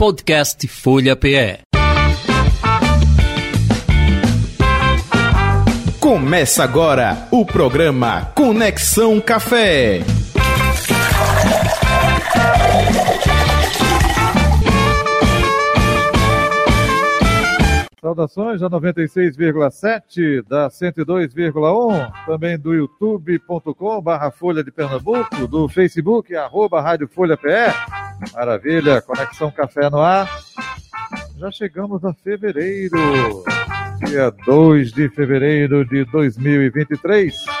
Podcast Folha PE. Começa agora o programa Conexão Café. Saudações da 96,7, da 102,1, também do youtube.com barra Folha de Pernambuco, do Facebook, arroba Rádio Folha PE. Maravilha, Conexão Café no ar. Já chegamos a fevereiro, dia 2 de fevereiro de 2023.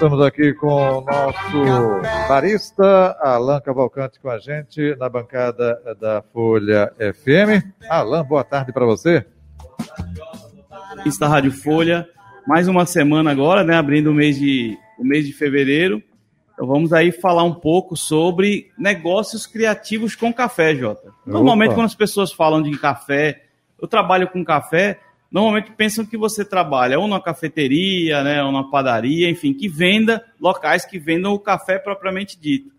Estamos aqui com o nosso barista, Alan Cavalcante, com a gente na bancada da Folha FM. Alan, boa tarde para você. Está Rádio Folha, mais uma semana agora, né, abrindo o mês de, o mês de fevereiro. Então vamos aí falar um pouco sobre negócios criativos com café, Jota. Normalmente Opa. quando as pessoas falam de café, eu trabalho com café, normalmente pensam que você trabalha ou numa cafeteria, né, ou numa padaria, enfim, que venda, locais que vendam o café propriamente dito.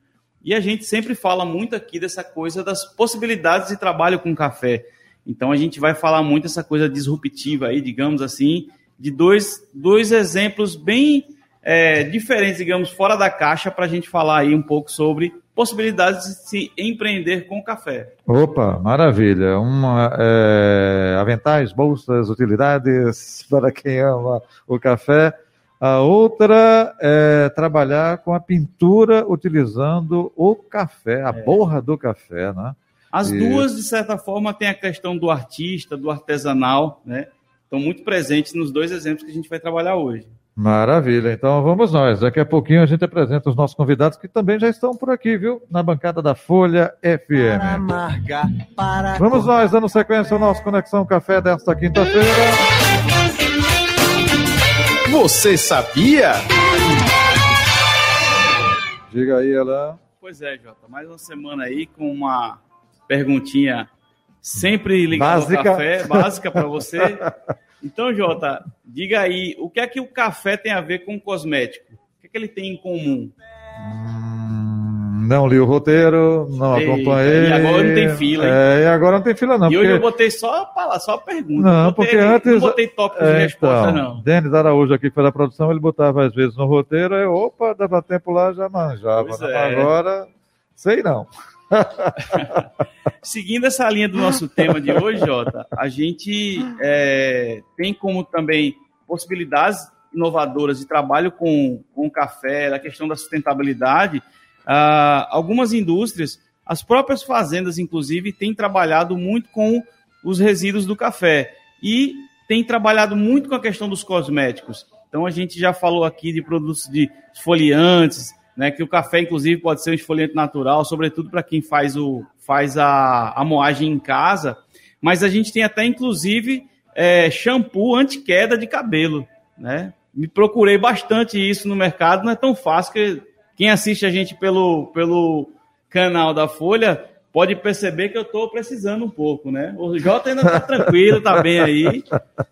E a gente sempre fala muito aqui dessa coisa das possibilidades de trabalho com café. Então a gente vai falar muito essa coisa disruptiva aí, digamos assim, de dois, dois exemplos bem é, diferentes, digamos, fora da caixa, para a gente falar aí um pouco sobre possibilidades de se empreender com café. Opa, maravilha. Uma, é, aventais, bolsas, utilidades para quem ama o café. A outra é trabalhar com a pintura utilizando o café, a borra do café, né? As Isso. duas, de certa forma, têm a questão do artista, do artesanal, né? Estão muito presentes nos dois exemplos que a gente vai trabalhar hoje. Maravilha, então vamos nós. Daqui a pouquinho a gente apresenta os nossos convidados que também já estão por aqui, viu? Na bancada da Folha FM. Vamos nós, dando sequência ao nosso Conexão Café desta quinta-feira. Você sabia? Diga aí, Alain. Pois é, Jota, mais uma semana aí com uma perguntinha sempre ligada ao café, básica para você. Então, Jota, diga aí, o que é que o café tem a ver com cosmético? O que é que ele tem em comum? Hum, Não li o roteiro, não Eita, acompanhei. e agora não tem fila, hein? É, e agora não tem fila, não. e hoje porque- eu botei só para só pergunta. Não, Não porque botei- antes- Não botei tópicos de É, resposta, então, não. Denis Araújo aqui que foi da produção, ele botava às vezes no roteiro, aí, opa, dava tempo lá, já manjava. Né? é. Agora, sei não. Seguindo essa linha do nosso tema de hoje, Jota, a gente é, tem como também possibilidades inovadoras de trabalho com, com café, a questão da sustentabilidade. Ah, algumas indústrias, as próprias fazendas, inclusive, têm trabalhado muito com os resíduos do café e têm trabalhado muito com a questão dos cosméticos. Então, a gente já falou aqui de produtos de esfoliantes, né, que o café, inclusive, pode ser um esfoliante natural, sobretudo para quem faz, o, faz a, a moagem em casa. Mas a gente tem até, inclusive, é, shampoo anti-queda de cabelo. Né? Me procurei bastante isso no mercado, não é tão fácil que quem assiste a gente pelo, pelo canal da Folha pode perceber que eu estou precisando um pouco, né? O Jota ainda está tranquilo, está bem aí,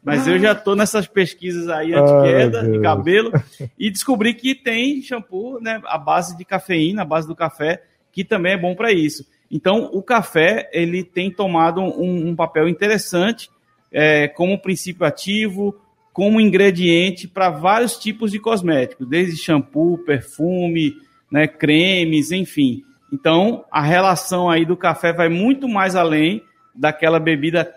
mas eu já estou nessas pesquisas aí anti-queda Ai, de cabelo e descobri que tem shampoo, né, à base de cafeína, à base do café, que também é bom para isso. Então, o café ele tem tomado um, um papel interessante é, como princípio ativo, como ingrediente para vários tipos de cosméticos, desde shampoo, perfume, né, cremes, enfim. Então, a relação aí do café vai muito mais além daquela bebida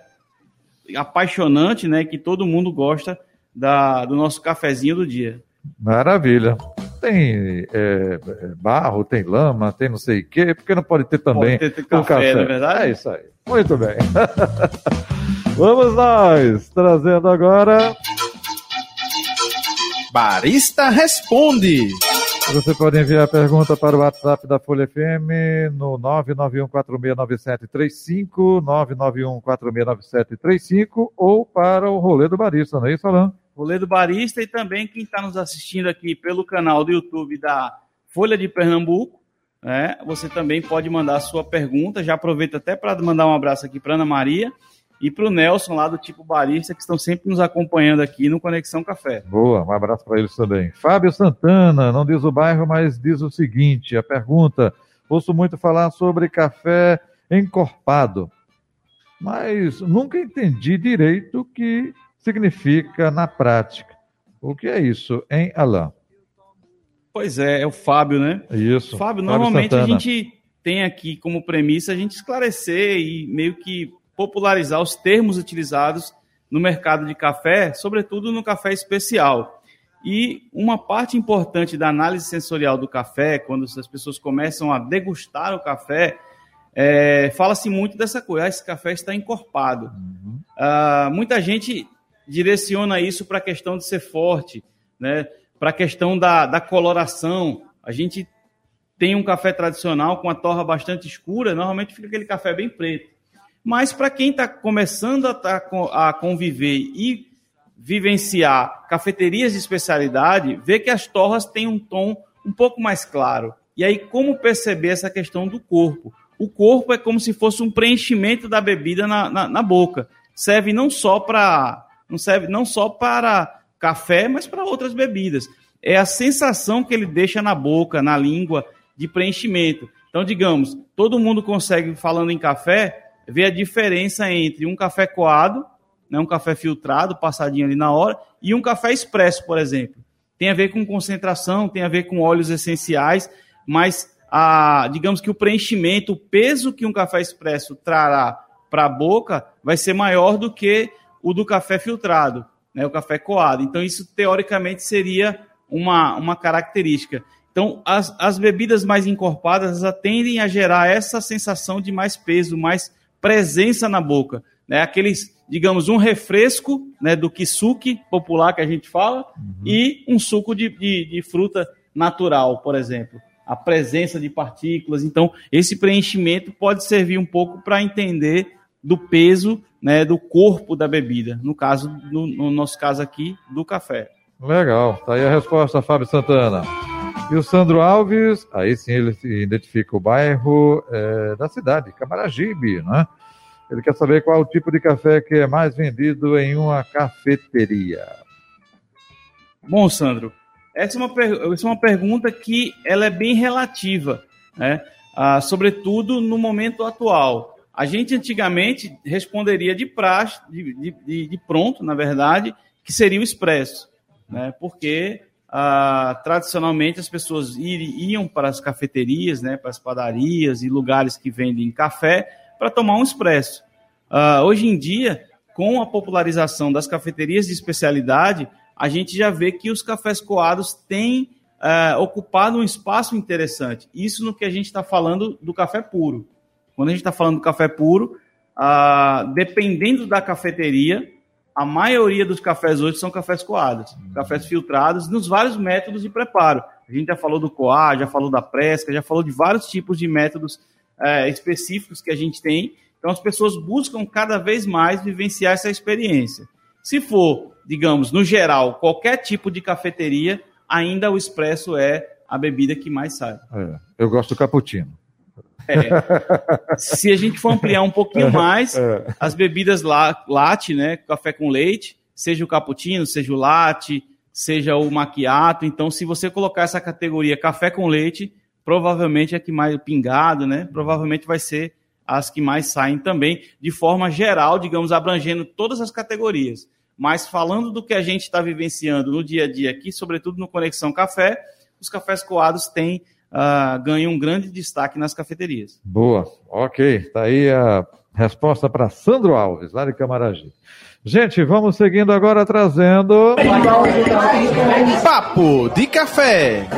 apaixonante, né, que todo mundo gosta da, do nosso cafezinho do dia. Maravilha. Tem é, é, barro, tem lama, tem não sei o quê, porque não pode ter também Pode ter o café, café. não é verdade? É isso aí. Muito bem. Vamos nós, trazendo agora. Barista Responde. Você pode enviar a pergunta para o WhatsApp da Folha FM no 991469735, 991469735 ou para o rolê do barista, não é isso, Alain? Rolê do Barista e também quem está nos assistindo aqui pelo canal do YouTube da Folha de Pernambuco, né? Você também pode mandar a sua pergunta. Já aproveito até para mandar um abraço aqui para Ana Maria e para o Nelson lá do Tipo Barista, que estão sempre nos acompanhando aqui no Conexão Café. Boa, um abraço para eles também. Fábio Santana, não diz o bairro, mas diz o seguinte: a pergunta: ouço muito falar sobre café encorpado. Mas nunca entendi direito o que significa na prática. O que é isso, hein, Alain? Pois é, é o Fábio, né? Isso. Fábio, normalmente Santana. a gente tem aqui como premissa a gente esclarecer e meio que popularizar os termos utilizados no mercado de café, sobretudo no café especial. E uma parte importante da análise sensorial do café, quando as pessoas começam a degustar o café, é, fala-se muito dessa coisa, ah, esse café está encorpado. Uhum. Uh, muita gente direciona isso para a questão de ser forte, né? para a questão da, da coloração. A gente tem um café tradicional com a torra bastante escura, normalmente fica aquele café bem preto. Mas para quem está começando a, tá, a conviver e vivenciar cafeterias de especialidade, vê que as torras têm um tom um pouco mais claro. E aí, como perceber essa questão do corpo? O corpo é como se fosse um preenchimento da bebida na, na, na boca. Serve não só para não serve não só para café, mas para outras bebidas. É a sensação que ele deixa na boca, na língua, de preenchimento. Então, digamos, todo mundo consegue, falando em café, ver a diferença entre um café coado, né, um café filtrado, passadinho ali na hora, e um café expresso, por exemplo. Tem a ver com concentração, tem a ver com óleos essenciais, mas a, digamos que o preenchimento, o peso que um café expresso trará para a boca vai ser maior do que o do café filtrado, né, o café coado. Então, isso teoricamente seria uma, uma característica. Então, as, as bebidas mais encorpadas tendem a gerar essa sensação de mais peso, mais presença na boca. Né? Aqueles, digamos, um refresco né, do kisuke popular que a gente fala uhum. e um suco de, de, de fruta natural, por exemplo a presença de partículas. Então, esse preenchimento pode servir um pouco para entender do peso né, do corpo da bebida, no caso, no, no, nosso caso aqui, do café. Legal, tá aí a resposta, Fábio Santana. E o Sandro Alves, aí sim ele identifica o bairro é, da cidade, Camaragibe, né? Ele quer saber qual o tipo de café que é mais vendido em uma cafeteria. Bom, Sandro, essa é uma, essa é uma pergunta que ela é bem relativa, né? Ah, sobretudo no momento atual. A gente antigamente responderia de praxe, de, de, de pronto, na verdade, que seria o expresso, né? Porque ah, tradicionalmente as pessoas iam para as cafeterias, né, para as padarias e lugares que vendem café para tomar um expresso. Ah, hoje em dia, com a popularização das cafeterias de especialidade, a gente já vê que os cafés coados têm uh, ocupado um espaço interessante. Isso no que a gente está falando do café puro. Quando a gente está falando do café puro, uh, dependendo da cafeteria, a maioria dos cafés hoje são cafés coados, cafés filtrados nos vários métodos de preparo. A gente já falou do coar, já falou da presca, já falou de vários tipos de métodos uh, específicos que a gente tem. Então as pessoas buscam cada vez mais vivenciar essa experiência. Se for, digamos, no geral, qualquer tipo de cafeteria, ainda o expresso é a bebida que mais sai. É, eu gosto do cappuccino. É. Se a gente for ampliar um pouquinho é, mais, é. as bebidas la, latte, né, café com leite, seja o cappuccino, seja o latte, seja o macchiato. Então, se você colocar essa categoria café com leite, provavelmente é que mais pingado, né? Provavelmente vai ser as que mais saem também, de forma geral, digamos, abrangendo todas as categorias. Mas falando do que a gente está vivenciando no dia a dia aqui, sobretudo no Conexão Café, os cafés coados têm uh, ganham um grande destaque nas cafeterias. Boa, ok. Está aí a resposta para Sandro Alves, lá de Camaragibe. Gente, vamos seguindo agora trazendo. Papo de Café!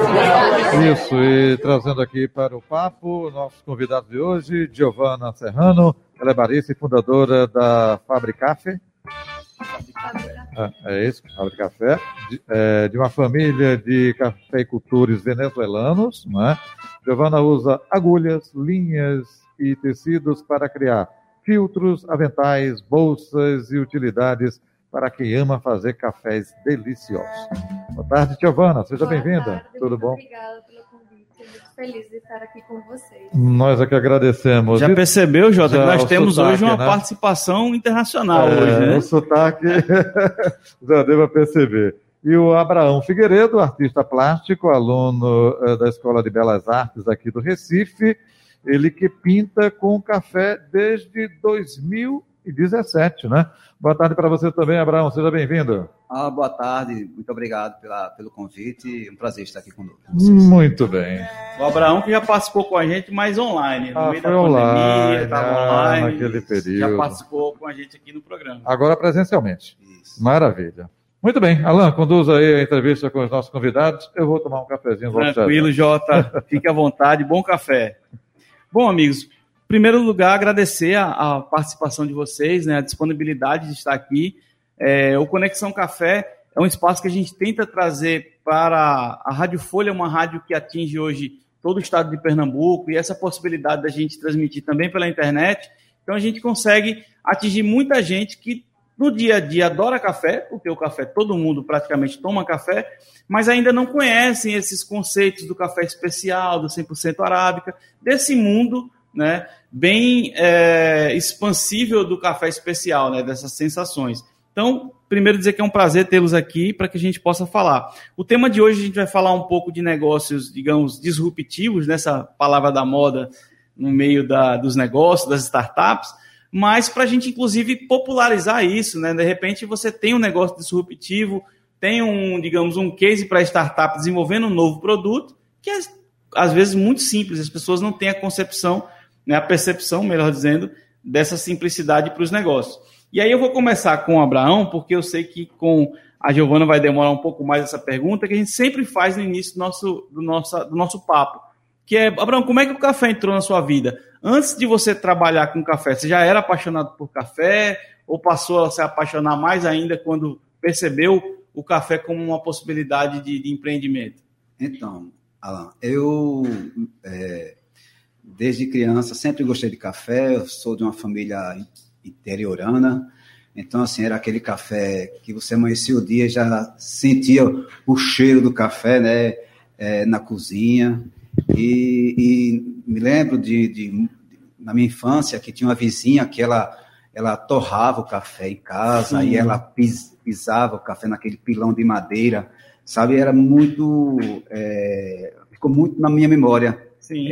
Isso, e trazendo aqui para o papo, nossos convidados de hoje, Giovana Serrano, ela é barista e fundadora da Fabricafe. É, é isso, Fábrica Café, de, é, de, uma família de cafeicultores venezuelanos. Né? Giovana usa agulhas, linhas e tecidos para criar filtros, aventais, bolsas e utilidades para quem ama fazer cafés deliciosos. Boa tarde, Giovana, seja bem-vinda. Tudo bom? Obrigada feliz de estar aqui com vocês. Nós é que agradecemos. Já percebeu, Jota, que nós temos sotaque, hoje uma né? participação internacional é, hoje, né? O sotaque já deva perceber. E o Abraão Figueiredo, artista plástico, aluno uh, da Escola de Belas Artes aqui do Recife, Ele que pinta com café desde 2017, né? Boa tarde para você também, Abraão. Seja bem-vindo. Ah, boa tarde, muito obrigado pela, pelo convite. É um prazer estar aqui conosco. Muito bem. O Abraão que já participou com a gente, mas online. No Ah, meio foi da online, pandemia, estava ah, online. naquele Já período. participou com a gente aqui no programa. Agora presencialmente. Isso. Maravilha. Muito bem, Alan, conduza aí a entrevista com os nossos convidados. Eu vou tomar um cafezinho. já já. Tranquilo, Jota. Fique à vontade. Bom café. Bom, amigos, primeiro lugar, agradecer a, a participação de vocês, né, a disponibilidade de estar aqui. É, o Conexão Café é um espaço que a gente tenta trazer para a Rádio Folha, uma rádio que atinge hoje todo o estado de Pernambuco, e essa possibilidade da gente transmitir também pela internet. Então, a gente consegue atingir muita gente que no dia a dia adora café, porque o café todo mundo praticamente toma café, mas ainda não conhecem esses conceitos do café especial, do 100% arábica, desse mundo né, bem é, expansível do café especial, né, dessas sensações. Então, primeiro dizer que é um prazer tê-los aqui para que a gente possa falar. O tema de hoje a gente vai falar um pouco de negócios, digamos, disruptivos, nessa palavra da moda no meio da, dos negócios, das startups, mas para a gente, inclusive, popularizar isso, né? De repente você tem um negócio disruptivo, tem um, digamos, um case para startup desenvolvendo um novo produto, que é, às vezes, muito simples, as pessoas não têm a concepção, né, a percepção, melhor dizendo, dessa simplicidade para os negócios. E aí eu vou começar com o Abraão, porque eu sei que com a Giovana vai demorar um pouco mais essa pergunta, que a gente sempre faz no início do nosso, do nosso, do nosso papo. Que é, Abraão, como é que o café entrou na sua vida? Antes de você trabalhar com café, você já era apaixonado por café? Ou passou a se apaixonar mais ainda quando percebeu o café como uma possibilidade de, de empreendimento? Então, Alan, eu é, desde criança sempre gostei de café. Eu sou de uma família interiorana, então assim era aquele café que você amanhecia o dia já sentia o cheiro do café, né, é, na cozinha. E, e me lembro de, de, na minha infância que tinha uma vizinha que ela ela torrava o café em casa Sim. e ela pis, pisava o café naquele pilão de madeira, sabe? Era muito é, ficou muito na minha memória.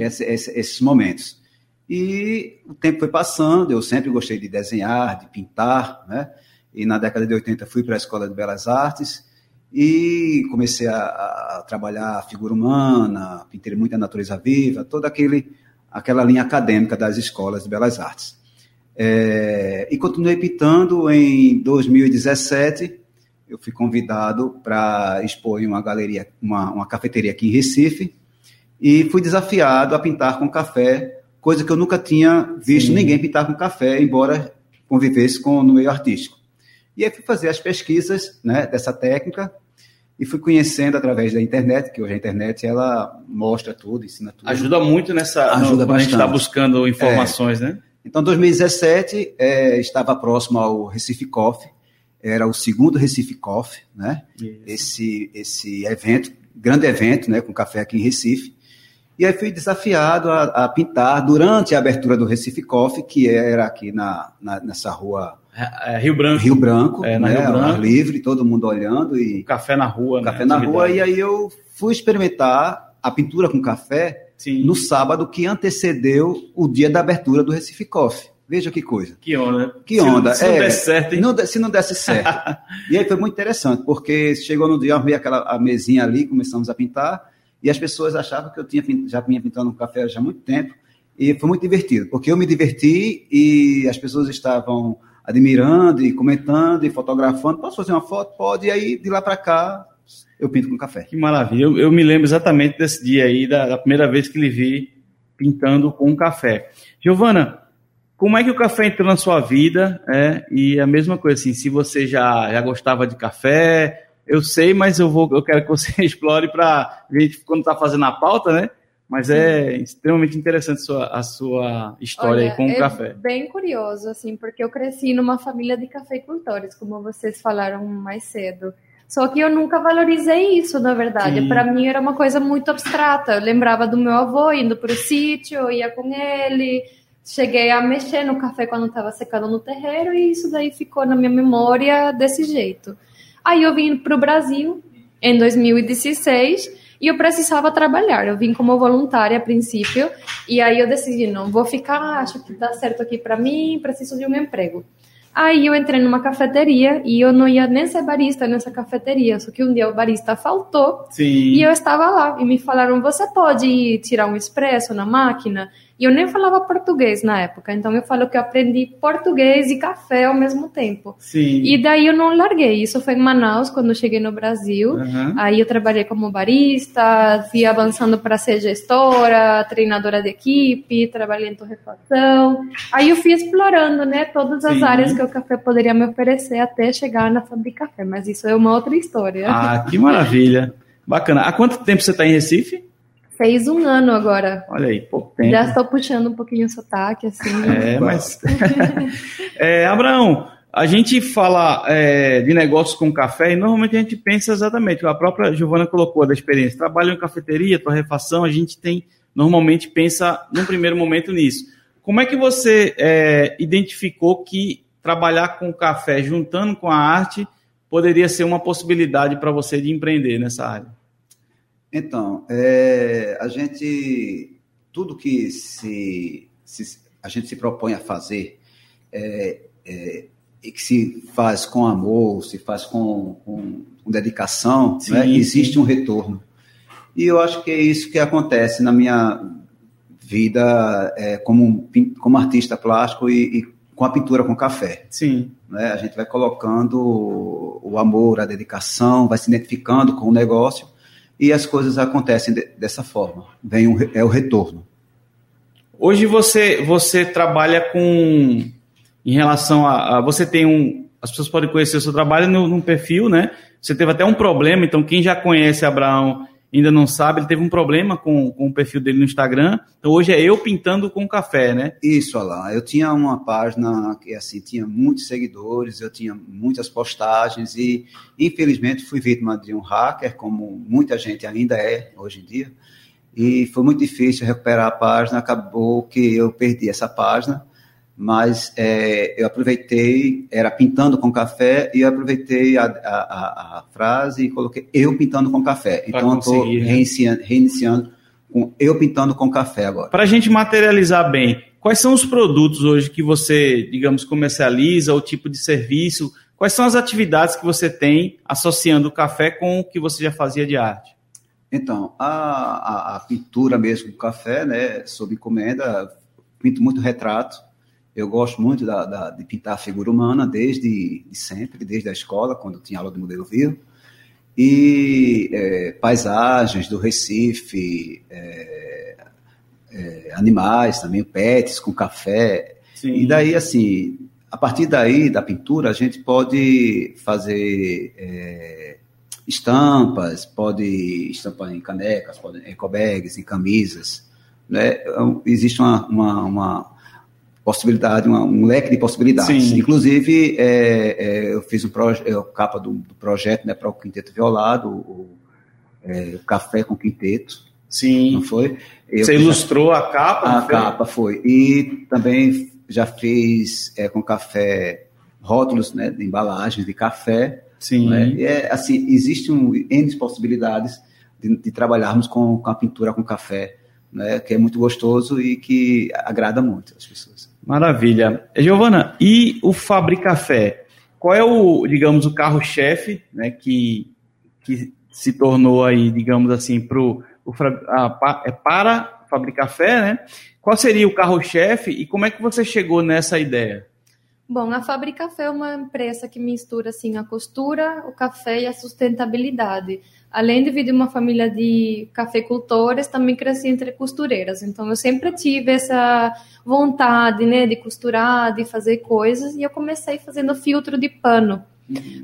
Esse- esse- esses momentos. E o tempo foi passando, eu sempre gostei de desenhar, de pintar, né? E na década de 80 fui para a Escola de Belas Artes e comecei a, a trabalhar a figura humana, pintei muita natureza viva, toda aquele, aquela linha acadêmica das escolas de Belas Artes. É, e continuei pintando em 2017. Eu fui convidado para expor em uma galeria, uma, uma cafeteria aqui em Recife, e fui desafiado a pintar com café, coisa que eu nunca tinha visto Sim. ninguém pintar com café, embora convivesse com no meio artístico. E aí fui fazer as pesquisas né, dessa técnica e fui conhecendo através da internet, que hoje a internet ela mostra tudo, ensina tudo. Ajuda muito nessa. Ajuda quando a gente está buscando informações, né? Então, 2017 eh, estava próximo ao Recife Coffee, era o segundo Recife Coffee, né? Esse esse evento, grande evento, né, com café aqui em Recife. E aí fui desafiado a, a pintar durante a abertura do Recife Coffee, que era aqui na, na- nessa rua É, Rio Branco, Rio Branco, É, na né, Rio Branco. livre, todo mundo olhando e café na rua. né? café na rua. E aí eu fui experimentar a pintura com café Sim. no sábado que antecedeu o dia da abertura do Recife Coffee. Veja que coisa. Que onda. Que Se não- onda. Se não, é, der certo, hein? não se não desse certo. e aí foi muito interessante, porque chegou no dia, eu arrumei aquela a mesinha ali, começamos a pintar, e as pessoas achavam que eu tinha, já vinha pintando um café já há muito tempo, e foi muito divertido, porque eu me diverti e as pessoas estavam admirando e comentando e fotografando. Posso fazer uma foto? Pode. E aí, de lá para cá, eu pinto com café. Que maravilha. Eu, eu me lembro exatamente desse dia aí, da, da primeira vez que lhe vi pintando com café. Giovana, como é que o café entrou na sua vida? É, e a mesma coisa, assim, se você já, já gostava de café, eu sei, mas eu, vou, eu quero que você explore para gente, quando está fazendo a pauta, né? Mas é extremamente interessante a sua, a sua história aí com o é café. bem curioso, assim, porque eu cresci numa família de cafeicultores, como vocês falaram mais cedo. Só que eu nunca valorizei isso, na verdade. Para mim era uma coisa muito abstrata. Eu lembrava do meu avô indo para o sítio, eu ia com ele. Cheguei a mexer no café quando estava secando no terreiro e isso daí ficou na minha memória desse jeito. Aí eu vim para o Brasil em 2016 e eu precisava trabalhar. Eu vim como voluntária a princípio e aí eu decidi, não, vou ficar, acho que dá certo aqui para mim, preciso de um emprego. Aí eu entrei numa cafeteria e eu não ia nem ser barista nessa cafeteria, só que um dia o barista faltou Sim. e eu estava lá e me falaram: você pode tirar um expresso na máquina? E eu nem falava português na época, então eu falo que eu aprendi português e café ao mesmo tempo. Sim. E daí eu não larguei. Isso foi em Manaus, quando eu cheguei no Brasil. Aham. Aí eu trabalhei como barista, fui avançando para ser gestora, treinadora de equipe, trabalhei em torrefação. Aí eu fui explorando, né, todas as Sim. áreas que o café poderia me oferecer até chegar na Fábrica Café. Mas isso é uma outra história. Ah, que maravilha. Bacana. Há quanto tempo você está em Recife? Fez um ano agora. Olha aí, pouco tempo. Já estou puxando um pouquinho o sotaque, assim. É, mas. é, Abraão, a gente fala é, de negócios com café e normalmente a gente pensa exatamente, a própria Giovana colocou da experiência. Trabalho em cafeteria, torrefação, a gente tem, normalmente pensa num primeiro momento nisso. Como é que você é, identificou que trabalhar com café juntando com a arte poderia ser uma possibilidade para você de empreender nessa área? Então, é, a gente, tudo que se, se- a gente se propõe a fazer é, é, e que se faz com amor, se faz com, com- com dedicação, Sim, né, sim. existe um retorno. E eu acho que é isso que acontece na minha vida é, como, como artista plástico e, e com a pintura com café Sim, né? A gente vai colocando o amor, a dedicação, vai se identificando com o negócio e as coisas acontecem de- dessa forma. Vem um, é o retorno. Hoje você você trabalha com em relação a, a- você tem um as pessoas podem conhecer o seu trabalho no, perfil, né? Você teve até um problema, então quem já conhece Abraão ainda não sabe, ele teve um problema com, com o perfil dele no Instagram. Então hoje é eu pintando com café, né? Isso, Alain. Eu tinha uma página que assim tinha muitos seguidores, eu tinha muitas postagens e infelizmente fui vítima de um hacker, como muita gente ainda é hoje em dia. E foi muito difícil recuperar a página. Acabou que eu perdi essa página, mas é, eu aproveitei, era pintando com café e eu aproveitei a, a, a- frase e coloquei eu pintando com café. Pra Então eu estou né? reiniciando, reiniciando com eu pintando com café agora. Para a gente materializar bem, quais são os produtos hoje que você, digamos, comercializa, o tipo de serviço? Quais são as atividades que você tem associando o café com o que você já fazia de arte? Então, a, a, a pintura mesmo com café, né, sob encomenda, pinto muito retrato. Eu gosto muito da, da- de pintar a figura humana desde de sempre, desde a escola, quando tinha aula de modelo vivo. E é, paisagens do Recife, é, é, animais também, pets com café. Sim. E daí, assim, a partir daí, da pintura, a gente pode fazer é, estampas, pode estampar em canecas, pode, em ecobags, em camisas. Né? Então, Existe uma, uma, uma possibilidade, uma- um leque de possibilidades. Sim. Inclusive, é, é, eu fiz um proje- é, a capa do, do projeto né, para o Quinteto Violado, o, é, Café com Quinteto, Sim. não foi? Eu Você já- ilustrou a capa? a foi? capa foi. E também já fiz é, com café rótulos né, de embalagens de café. Sim. Né? E é, assim, existem um, N possibilidades de, de trabalharmos com, com a pintura com café, né, que é muito gostoso e que agrada muito as pessoas. Maravilha. Giovana, e o Fabricafé? Qual é o, digamos, o carro-chefe, né, que, que se tornou aí, digamos assim, pro, o, a- é para Fabricafé, né? Qual seria o carro-chefe e como é que você chegou nessa ideia? Bom, a Fábrica Café é uma empresa que mistura assim a costura, o café e a sustentabilidade. Além de vir de uma família de cafeicultores, também cresci entre costureiras. Então eu sempre tive essa vontade, né, de costurar, de fazer coisas, e eu comecei fazendo filtro de pano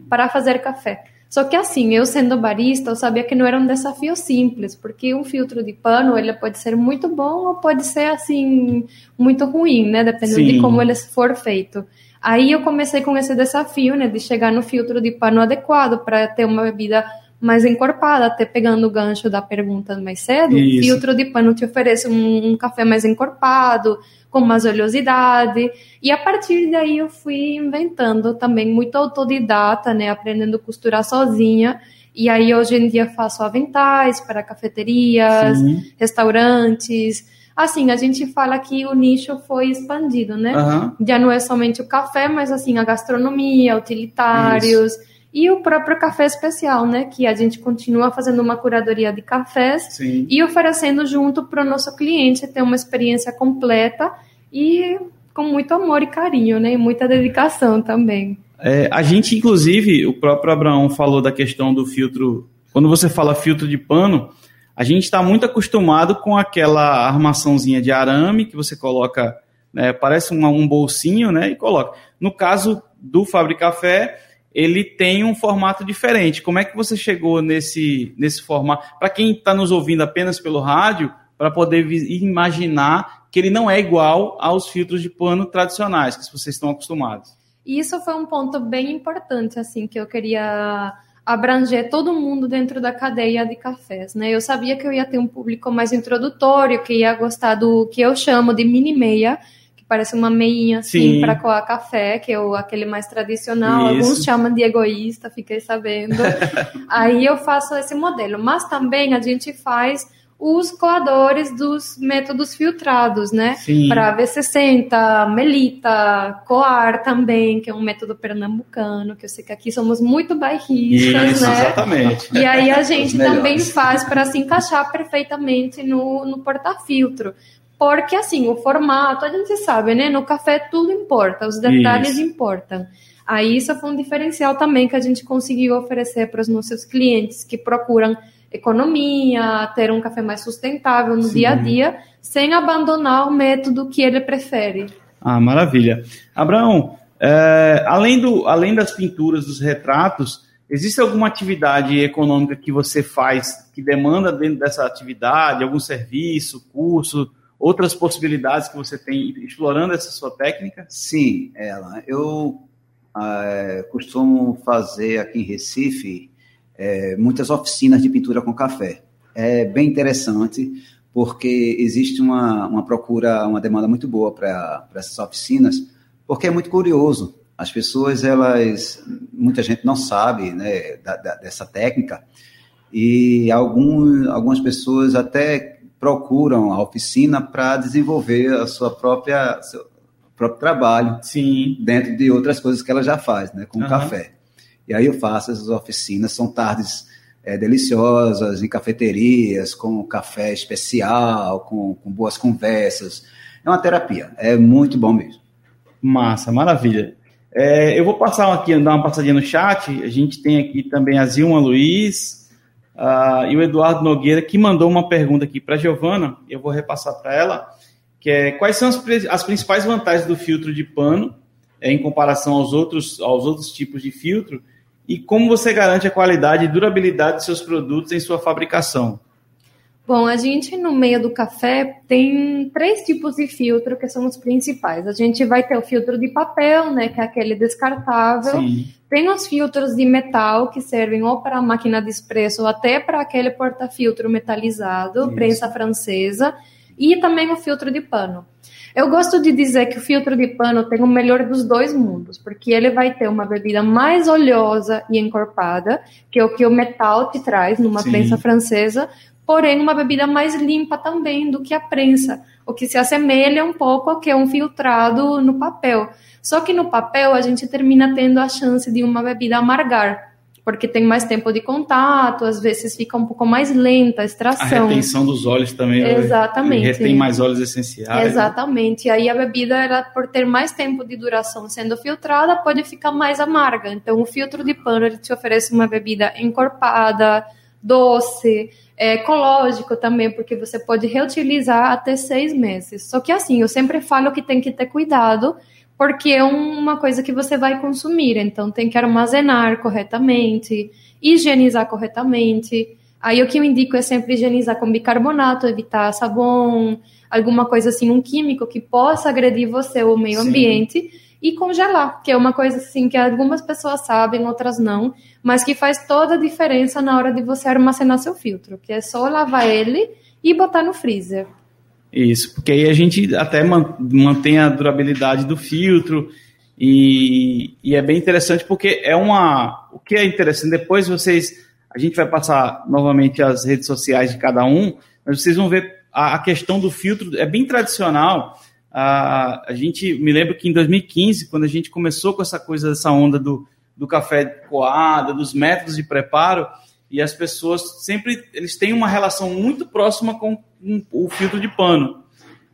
para fazer café. Só que assim, eu sendo barista, eu sabia que não era um desafio simples, porque um filtro de pano, ele pode ser muito bom ou pode ser assim muito ruim, né, dependendo Sim. de como ele for feito. Aí eu comecei com esse desafio, né, de chegar no filtro de pano adequado para ter uma bebida mais encorpada, até pegando o gancho da pergunta mais cedo, Isso. filtro de pano te oferece um, um café mais encorpado, com mais oleosidade, e a partir daí eu fui inventando também muito autodidata, né, aprendendo a costurar sozinha, E aí hoje em dia faço aventais para cafeterias, Sim. restaurantes. Assim, a gente fala que o nicho foi expandido, né? Uhum. Já não é somente o café, mas assim, a gastronomia, utilitários. Isso. E o próprio café especial, né? Que a gente continua fazendo uma curadoria de cafés Sim. e oferecendo junto para o nosso cliente ter uma experiência completa e com muito amor e carinho, né? E muita dedicação também. É, a gente, inclusive, o próprio Abraão falou da questão do filtro. Quando você fala filtro de pano, a gente está muito acostumado com aquela armaçãozinha de arame que você coloca, né, parece um, um bolsinho, né? E coloca. No caso do Fábrica Café, ele tem um formato diferente. Como é que você chegou nesse, nesse formato? Para quem está nos ouvindo apenas pelo rádio, para poder imaginar que ele não é igual aos filtros de pano tradicionais que vocês estão acostumados. Isso foi um ponto bem importante, assim, que eu queria abranger todo mundo dentro da cadeia de cafés, né? Eu sabia que eu ia ter um público mais introdutório, que ia gostar do que eu chamo de mini meia, parece uma meinha assim para coar café, que é o, aquele mais tradicional. Isso. Alguns chamam de egoísta, fiquei sabendo. Aí eu faço esse modelo, mas também a gente faz os coadores dos métodos filtrados, né? Para V60, Melita, Coar também, que é um método pernambucano, que eu sei que aqui somos muito bairristas, Isso, né? Exatamente. E aí a gente também faz para se encaixar perfeitamente no, no porta-filtro. Porque, assim, o formato, a gente sabe, né? No café tudo importa, os detalhes isso. importam. Aí isso foi um diferencial também que a gente conseguiu oferecer para os nossos clientes que procuram economia, ter um café mais sustentável no Sim. dia a dia, sem abandonar o método que ele prefere. Ah, maravilha. Abraão, é, além, do, além das pinturas, dos retratos, existe alguma atividade econômica que você faz que demanda dentro dessa atividade, algum serviço, curso, outras possibilidades que você tem explorando essa sua técnica? Sim, ela. Eu é, costumo fazer aqui em Recife é, muitas oficinas de pintura com café. É bem interessante, porque existe uma, uma procura, uma demanda muito boa para essas oficinas, porque é muito curioso. As pessoas, elas, muita gente não sabe né, da, da, dessa técnica, e algum, algumas pessoas até procuram a oficina para desenvolver a sua própria seu próprio trabalho Sim. dentro de outras coisas que ela já faz, né, com uhum. café. E aí eu faço essas oficinas, são tardes é, deliciosas, em cafeterias, com café especial, com, com boas conversas. É uma terapia, é muito bom mesmo. Massa, maravilha. É, eu vou passar aqui, dar uma passadinha no chat. A gente tem aqui também a Zilma Luiz uh, e o Eduardo Nogueira, que mandou uma pergunta aqui para a Giovana. Eu vou repassar para ela, que é quais são as, as principais vantagens do filtro de pano é, em comparação aos outros, aos outros tipos de filtro e como você garante a qualidade e durabilidade de seus produtos em sua fabricação? Bom, a gente no meio do café tem três tipos de filtro que são os principais. A gente vai ter o filtro de papel, né, que é aquele descartável. Sim. Tem os filtros de metal que servem ou para a máquina de espresso ou até para aquele porta-filtro metalizado, Isso. prensa francesa, e também o filtro de pano. Eu gosto de dizer que o filtro de pano tem o melhor dos dois mundos, porque ele vai ter uma bebida mais oleosa e encorpada, que é o que o metal te traz numa Sim. prensa francesa, porém uma bebida mais limpa também do que a prensa, o que se assemelha um pouco ao que é um filtrado no papel. Só que no papel a gente termina tendo a chance de uma bebida amargar porque tem mais tempo de contato, às vezes fica um pouco mais lenta a extração. A retenção dos óleos também. Exatamente. Retém mais óleos essenciais. Exatamente. Né? Aí a bebida, ela, por ter mais tempo de duração sendo filtrada, pode ficar mais amarga. Então, o filtro de pano ele te oferece uma bebida encorpada, doce, é, ecológico também, porque você pode reutilizar até seis meses. Só que assim, eu sempre falo que tem que ter cuidado porque é uma coisa que você vai consumir, então tem que armazenar corretamente, higienizar corretamente. Aí o que eu indico é sempre higienizar com bicarbonato, evitar sabão, alguma coisa assim, um químico que possa agredir você ou o meio Sim. ambiente e congelar, que é uma coisa assim que algumas pessoas sabem, outras não, mas que faz toda a diferença na hora de você armazenar seu filtro, que é só lavar ele e botar no freezer. Isso, porque aí a gente até mantém a durabilidade do filtro e, e, é bem interessante porque é uma. O que é interessante, depois vocês A gente vai passar novamente as redes sociais de cada um, mas vocês vão ver a, a questão do filtro é bem tradicional. A, a gente me lembro que em 2015, quando a gente começou com essa coisa, essa onda do, do café coado, dos métodos de preparo, e as pessoas sempre eles têm uma relação muito próxima com o filtro de pano,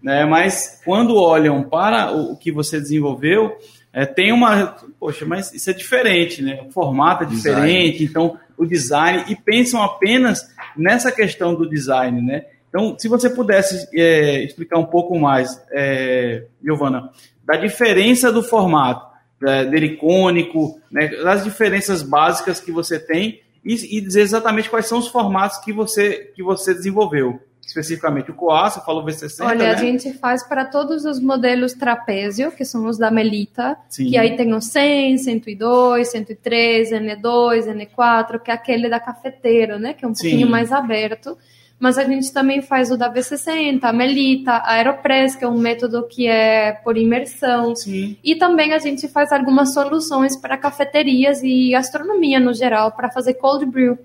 né? Mas quando olham para o que você desenvolveu, é, tem uma, poxa, mas isso é diferente, né? O formato é diferente, design. então o design e pensam apenas nessa questão do design, né? Então, se você pudesse é, explicar um pouco mais, é, Giovana, da diferença do formato, é, dele icônico, né, das diferenças básicas que você tem e, e, dizer exatamente quais são os formatos que você, que você desenvolveu. Especificamente o COA, você falou V60. Olha, né? a gente faz para todos os modelos trapézio, que são os da Melita, Sim. que aí tem o 100, 102, 103, N2, N4, que é aquele da cafeteiro, né? Que é um Sim. pouquinho mais aberto mas a gente também faz o da V60, a Melita, a Aeropress, que é um método que é por imersão. Sim. E também a gente faz algumas soluções para cafeterias e gastronomia no geral, para fazer cold brew.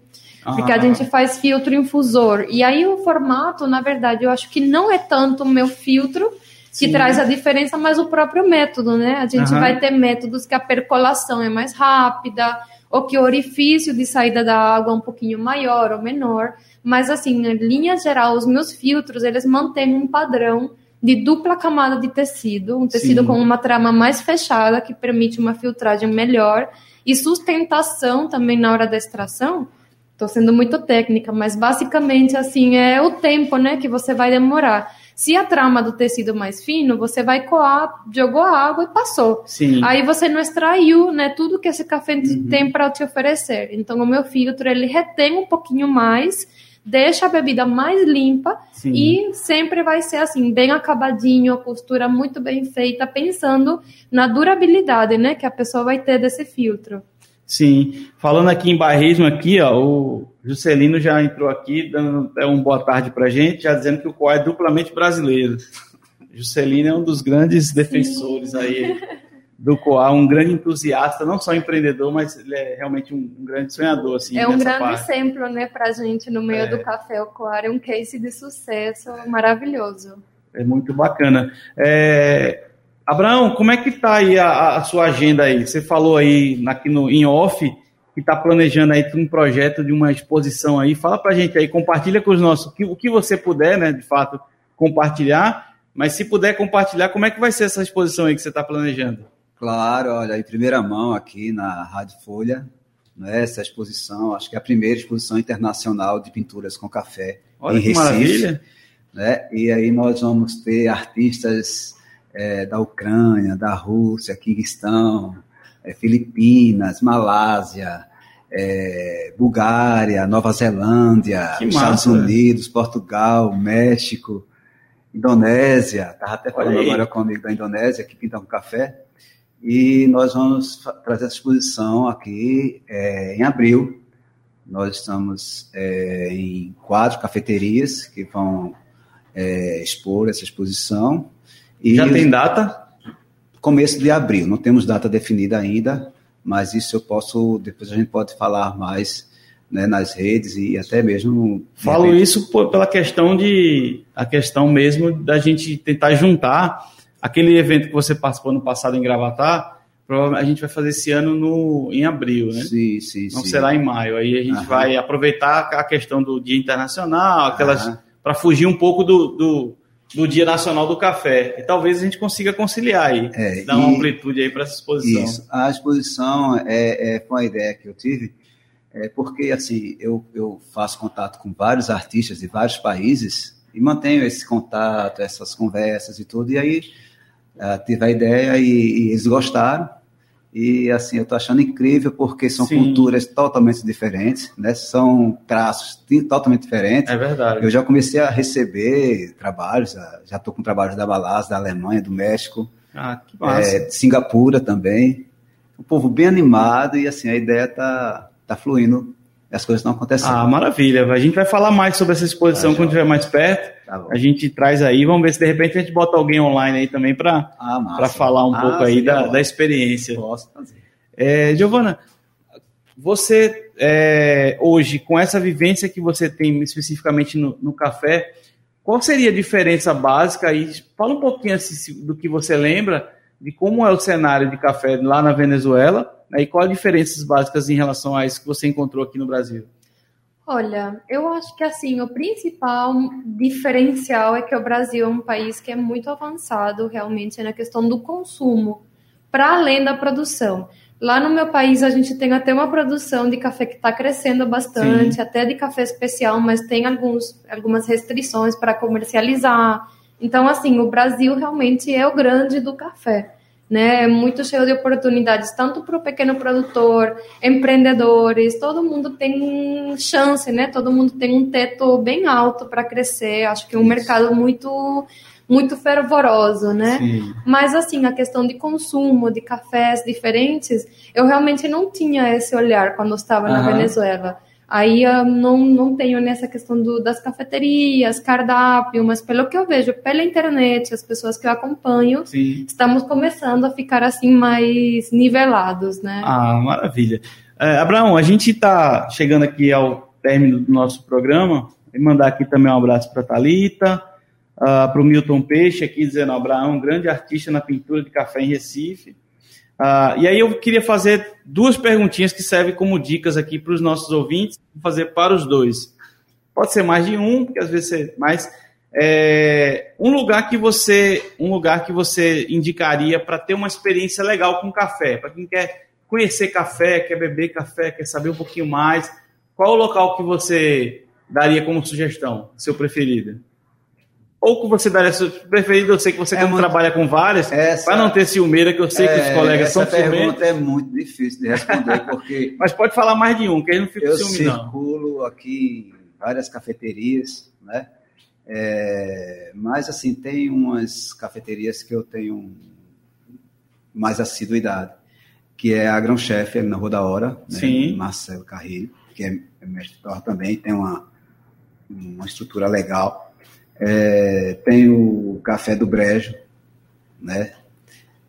Ah. Porque a gente faz filtro infusor. E aí o formato, na verdade, eu acho que não é tanto o meu filtro, que Sim. traz a diferença, mas o próprio método, né? A gente uhum. vai ter métodos que a percolação é mais rápida, ou que o orifício de saída da água é um pouquinho maior ou menor. Mas, assim, em linha geral, os meus filtros, eles mantêm um padrão de dupla camada de tecido, um tecido Sim. com uma trama mais fechada, que permite uma filtragem melhor, e sustentação também na hora da extração. Estou sendo muito técnica, mas basicamente, assim, é o tempo, né, que você vai demorar. Se a trama do tecido mais fino, você vai coar, jogou a água e passou. Sim. Aí você não extraiu, né, tudo que esse café uhum. tem para te oferecer. Então o meu filtro ele retém um pouquinho mais deixa a bebida mais limpa Sim. e sempre vai ser assim, bem acabadinho, a costura muito bem feita, pensando na durabilidade, né, que a pessoa vai ter desse filtro. Sim, falando aqui em barrismo aqui, ó, o Juscelino já entrou aqui dando é, um boa tarde para gente, já dizendo que o COA é duplamente brasileiro. Juscelino é um dos grandes defensores Sim. aí do Coa, um grande entusiasta, não só empreendedor, mas ele é realmente um, um grande sonhador. Assim, é um grande parte. exemplo né, para a gente no meio é. do café. O Coa é um case de sucesso maravilhoso. É muito bacana. É... Abraão, como é que está aí a, a, sua agenda aí? Você falou aí aqui no, em off que está planejando aí um projeto de uma exposição aí. Fala para a gente aí, compartilha com os nossos, o que, você puder, né, de fato, compartilhar. Mas se puder compartilhar, como é que vai ser essa exposição aí que você está planejando? Claro, olha, em primeira mão aqui na Rádio Folha, né, essa exposição, acho que é a primeira exposição internacional de pinturas com café olha em Recife. Maravilha. Né? E aí nós vamos ter artistas é, da Ucrânia, da Rússia, Quirguistão, é, Filipinas, Malásia, é, Bulgária, Nova Zelândia, Estados Unidos, Portugal, México, Indonésia. Estava até falando agora com um amigo da Indonésia que pinta com café. E nós vamos trazer essa exposição aqui é, em abril. Nós estamos é, em quatro cafeterias que vão é, expor essa exposição. E Já tem data? Começo de abril. Não temos data definida ainda, mas isso eu posso. Depois a gente pode falar mais né, nas redes e até mesmo. Falo isso pela questão de a questão mesmo da gente tentar juntar Aquele evento que você participou no passado em Gravatar, a gente vai fazer esse ano no, em abril, né? Sim, sim, Não sim. será em maio. Aí a gente Aham. vai aproveitar a questão do Dia Internacional, aquelas para fugir um pouco do, do, do, Dia Nacional do Café. E talvez a gente consiga conciliar aí, é, dar uma amplitude aí para essa exposição. Isso. A exposição é, é, foi uma ideia que eu tive, é porque assim eu, eu faço contato com vários artistas de vários países e mantenho esse contato, essas conversas e tudo. E aí uh, tive a ideia e, e, eles gostaram. E assim, eu estou achando incrível porque são Sim. culturas totalmente diferentes, né? São traços totalmente diferentes. É verdade. Eu já comecei a receber trabalhos, já estou com trabalhos da Balaz, da Alemanha, do México, ah, que massa. É, de Singapura também. Um povo bem animado e assim, a ideia está tá fluindo as coisas estão acontecendo. Ah, maravilha. A gente vai falar mais sobre essa exposição tá, quando estiver mais perto. Tá a gente traz aí, vamos ver se de repente a gente bota alguém online aí também para ah, falar um ah, pouco aí da, da experiência. Posso fazer. É, Giovana, você é, hoje, com essa vivência que você tem especificamente no, no, café, qual seria a diferença básica? E fala um pouquinho assim, do que você lembra de como é o cenário de café lá na Venezuela né, e quais as diferenças básicas em relação a isso que você encontrou aqui no Brasil. Olha, eu acho que assim, o principal diferencial é que o Brasil é um país que é muito avançado realmente na questão do consumo, para além da produção. Lá no meu país a gente tem até uma produção de café que está crescendo bastante, Sim. até de café especial, mas tem alguns, algumas restrições para comercializar. Então, assim, o Brasil realmente é o grande do café né? É muito cheio de oportunidades, tanto para o pequeno produtor, empreendedores, todo mundo tem chance, né? Todo mundo tem um teto bem alto para crescer. Acho que é um Isso. mercado muito muito fervoroso, né? Sim. Mas assim, a questão de consumo de cafés diferentes, eu realmente não tinha esse olhar quando estava uhum. na Venezuela. Aí eu não, não tenho nessa questão do, das cafeterias, cardápio, mas pelo que eu vejo pela internet, as pessoas que eu acompanho, Sim. estamos começando a ficar assim mais nivelados, né? Ah, maravilha. É, Abraão, a gente está chegando aqui ao término do nosso programa. Vou mandar aqui também um abraço para a Thalita, uh, para o Milton Peixe, aqui dizendo: Abraão, grande artista na pintura de café em Recife. Uh, e aí eu queria fazer duas perguntinhas que servem como dicas aqui para os nossos ouvintes, vou fazer para os dois. Pode ser mais de um, porque às vezes é mais. É, um lugar que você, um lugar que você indicaria para ter uma experiência legal com café, para quem quer conhecer café, quer beber café, quer saber um pouquinho mais, qual o local que você daria como sugestão, seu preferido? Ou que você daria seu preferido, eu sei que você é como muito... trabalha com várias, para não ter ciumeira, que eu sei é, que os é, colegas são ciumeiros. Essa pergunta é muito difícil de responder, porque... Mas pode falar mais de um, que aí não fica eu ciúme, não. Eu circulo aqui em várias cafeterias, né? É, mas, assim, tem umas cafeterias que eu tenho mais assiduidade, que é a Grão-Chefe, na Rua da Hora, né? Sim. Marcelo Carrilho, que é mestre também, tem uma, uma estrutura legal, é, tem o Café do Brejo, né?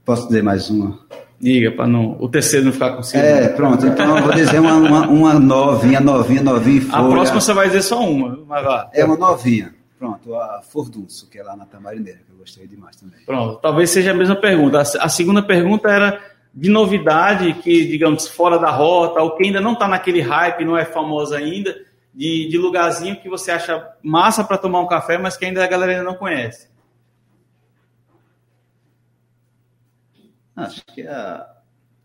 Posso dizer mais uma? Diga, para não, o terceiro não ficar com ciúme. É, pronto, então eu vou dizer uma, uma, uma novinha, novinha, novinha A próxima você vai dizer só uma, mas vá. É uma novinha. Pronto, a Fordunço, que é lá na Tamarineira, que eu gostei demais também. Pronto, talvez seja a mesma pergunta. A, a segunda pergunta era de novidade que, digamos, fora da rota, ou que ainda não está naquele hype, não é famosa ainda, de, de lugarzinho que você acha massa para tomar um café, mas que ainda a galera ainda não conhece? Acho que a.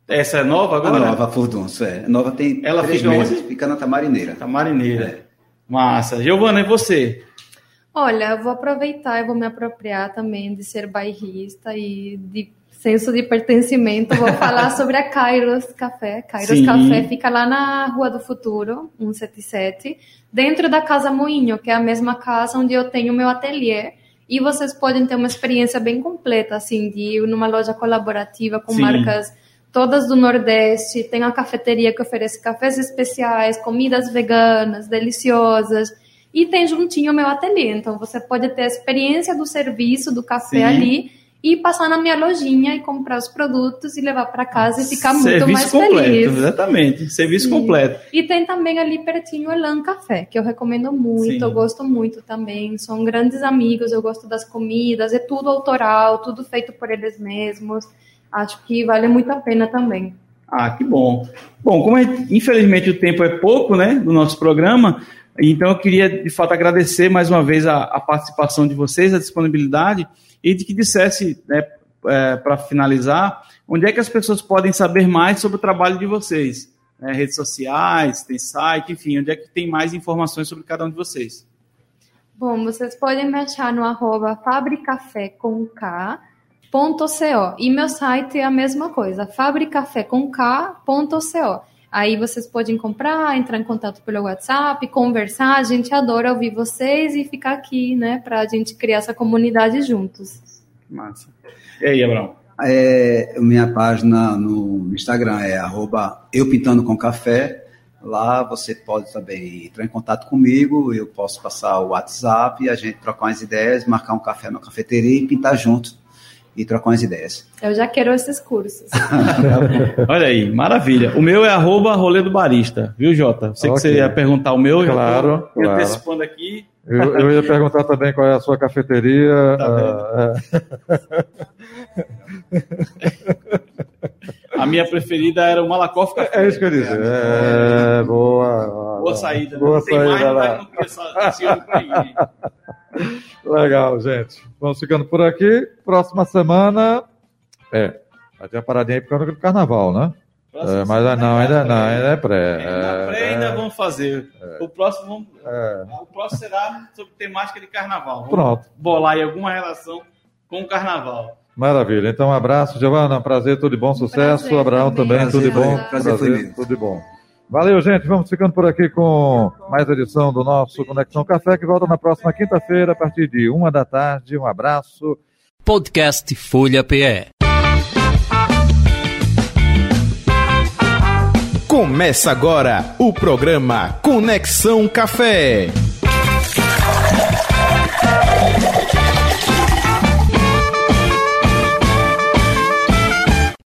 Essa é nova agora? A nova Furdunço, é. Nova tem Ela três fica meses, onde? fica na Tamarineira. Tamarineira. É. Massa. Giovana, e você? Olha, eu vou aproveitar e vou me apropriar também de ser bairrista e de senso de pertencimento, vou falar sobre a Kairos Café. Kairos Sim. Café fica lá na Rua do Futuro, 177, dentro da Casa Moinho, que é a mesma casa onde eu tenho meu ateliê. E vocês podem ter uma experiência bem completa, assim, de ir numa loja colaborativa com Sim. marcas todas do Nordeste. Tem a cafeteria que oferece cafés especiais, comidas veganas, deliciosas. E tem juntinho o meu ateliê. Então, você pode ter a experiência do serviço do café Sim. ali e passar na minha lojinha e comprar os produtos e levar para casa e ficar muito Serviço mais completo, feliz. Exatamente, serviço Sim. completo. E tem também ali pertinho o Elan Café, que eu recomendo muito, Sim. eu gosto muito também. São grandes amigos, eu gosto das comidas, é tudo autoral, tudo feito por eles mesmos. Acho que vale muito a pena também. Ah, que bom. Bom, como infelizmente o tempo é pouco, né, do nosso programa, então eu queria de fato agradecer mais uma vez a, a participação de vocês, a disponibilidade e de que dissesse, né, é, para finalizar, onde é que as pessoas podem saber mais sobre o trabalho de vocês? É, redes sociais, tem site, enfim, onde é que tem mais informações sobre cada um de vocês? Bom, vocês podem me achar no arroba fabricafé .co. E meu site é a mesma coisa, fabricafé Aí vocês podem comprar, entrar em contato pelo WhatsApp, conversar. A gente adora ouvir vocês e ficar aqui, né, para a gente criar essa comunidade juntos. Massa. E aí, Abraão? É, minha página no Instagram é arroba eu pintando com café. Lá você pode também entrar em contato comigo, eu posso passar o WhatsApp, a gente trocar umas ideias, marcar um café na cafeteria e pintar junto. E trocar umas ideias. Eu já quero esses cursos. Olha aí, maravilha. O meu é arroba rolê do barista, viu, Jota? Sei que Ok. você ia perguntar o meu, Claro, eu tô claro. antecipando aqui. Eu, eu ia perguntar também qual é a sua cafeteria. Tá ah, A minha preferida era o Malakoff Café. é, é isso que eu ia dizer. É, boa. Boa saída. Boa tem mais, saída não vai lá. não ninguém. Legal, gente. Vamos ficando por aqui. Próxima semana. É. Vai ter uma paradinha aí por causa do carnaval, né? É, mas ah, não, ainda não, ainda é pré. Pré É, ainda é, vamos fazer. O próximo, vamos- é. o próximo será sobre temática de carnaval. Vamos Pronto. bolar aí alguma relação com o carnaval. Maravilha. Então, um abraço, Giovana. Prazer, tudo de bom, sucesso. Prazer Abraão também. também, tudo de Prazer, bom. prazer meu. tudo de bom. Valeu, gente. Vamos ficando por aqui com mais edição do nosso Conexão Café, que volta na próxima quinta-feira, a partir de uma da tarde. Um abraço. Podcast Folha PE. Começa agora o programa Conexão Café.